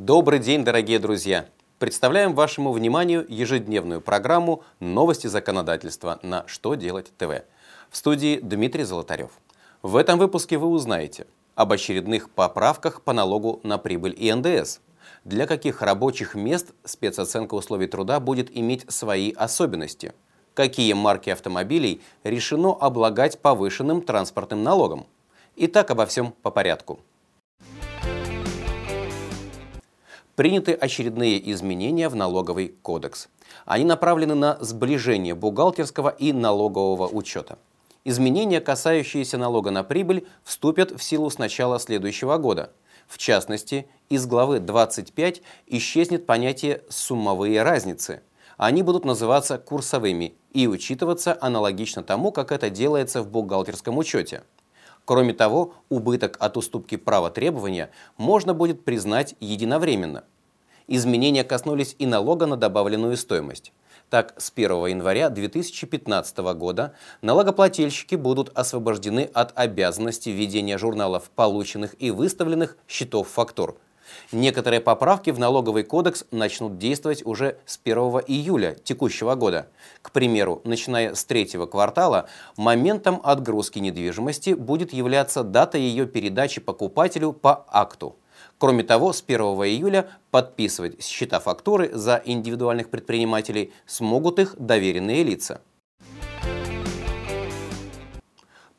Добрый день, дорогие друзья! Представляем вашему вниманию ежедневную программу «Новости законодательства» на «Что делать ТВ». В студии Дмитрий Золотарев. В этом выпуске вы узнаете об очередных поправках по налогу на прибыль и НДС, для каких рабочих мест спецоценка условий труда будет иметь свои особенности, какие марки автомобилей решено облагать повышенным транспортным налогом. Итак, обо всем по порядку. Приняты очередные изменения в налоговый кодекс. Они направлены на сближение бухгалтерского и налогового учета. Изменения, касающиеся налога на прибыль, вступят в силу с начала следующего года. В частности, из главы 25 исчезнет понятие «суммовые разницы». Они будут называться курсовыми и учитываться аналогично тому, как это делается в бухгалтерском учете. Кроме того, убыток от уступки права требования можно будет признать единовременно. Изменения коснулись и налога на добавленную стоимость. Так, с 1 января 2015 года налогоплательщики будут освобождены от обязанности ведения журналов полученных и выставленных счетов фактур – Некоторые поправки в налоговый кодекс начнут действовать уже с 1 июля текущего года. К примеру, начиная с третьего квартала, моментом отгрузки недвижимости будет являться дата ее передачи покупателю по акту. Кроме того, с 1 июля подписывать счета фактуры за индивидуальных предпринимателей смогут их доверенные лица.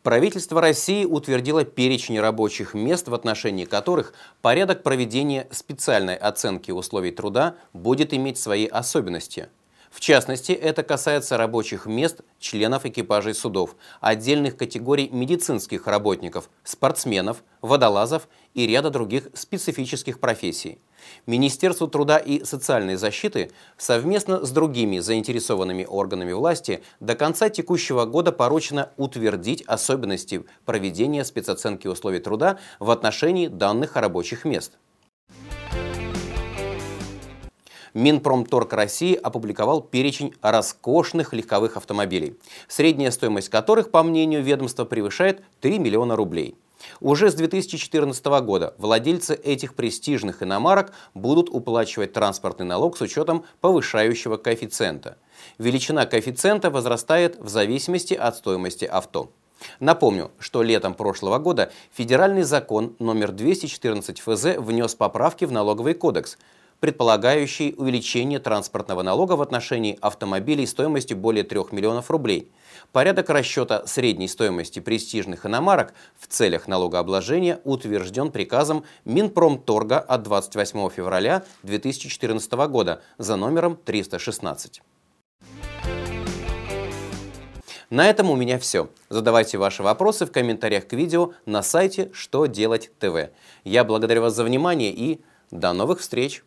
Правительство России утвердило перечень рабочих мест, в отношении которых порядок проведения специальной оценки условий труда будет иметь свои особенности. В частности, это касается рабочих мест членов экипажей судов, отдельных категорий медицинских работников, спортсменов, водолазов и ряда других специфических профессий. Министерству труда и социальной защиты совместно с другими заинтересованными органами власти до конца текущего года поручено утвердить особенности проведения спецоценки условий труда в отношении данных рабочих мест. Минпромторг России опубликовал перечень роскошных легковых автомобилей, средняя стоимость которых, по мнению ведомства, превышает 3 миллиона рублей. Уже с 2014 года владельцы этих престижных иномарок будут уплачивать транспортный налог с учетом повышающего коэффициента. Величина коэффициента возрастает в зависимости от стоимости авто. Напомню, что летом прошлого года федеральный закон номер 214 ФЗ внес поправки в налоговый кодекс, предполагающий увеличение транспортного налога в отношении автомобилей стоимостью более 3 миллионов рублей. Порядок расчета средней стоимости престижных иномарок в целях налогообложения утвержден приказом Минпромторга от 28 февраля 2014 года за номером 316. На этом у меня все. Задавайте ваши вопросы в комментариях к видео на сайте «Что делать ТВ». Я благодарю вас за внимание и до новых встреч!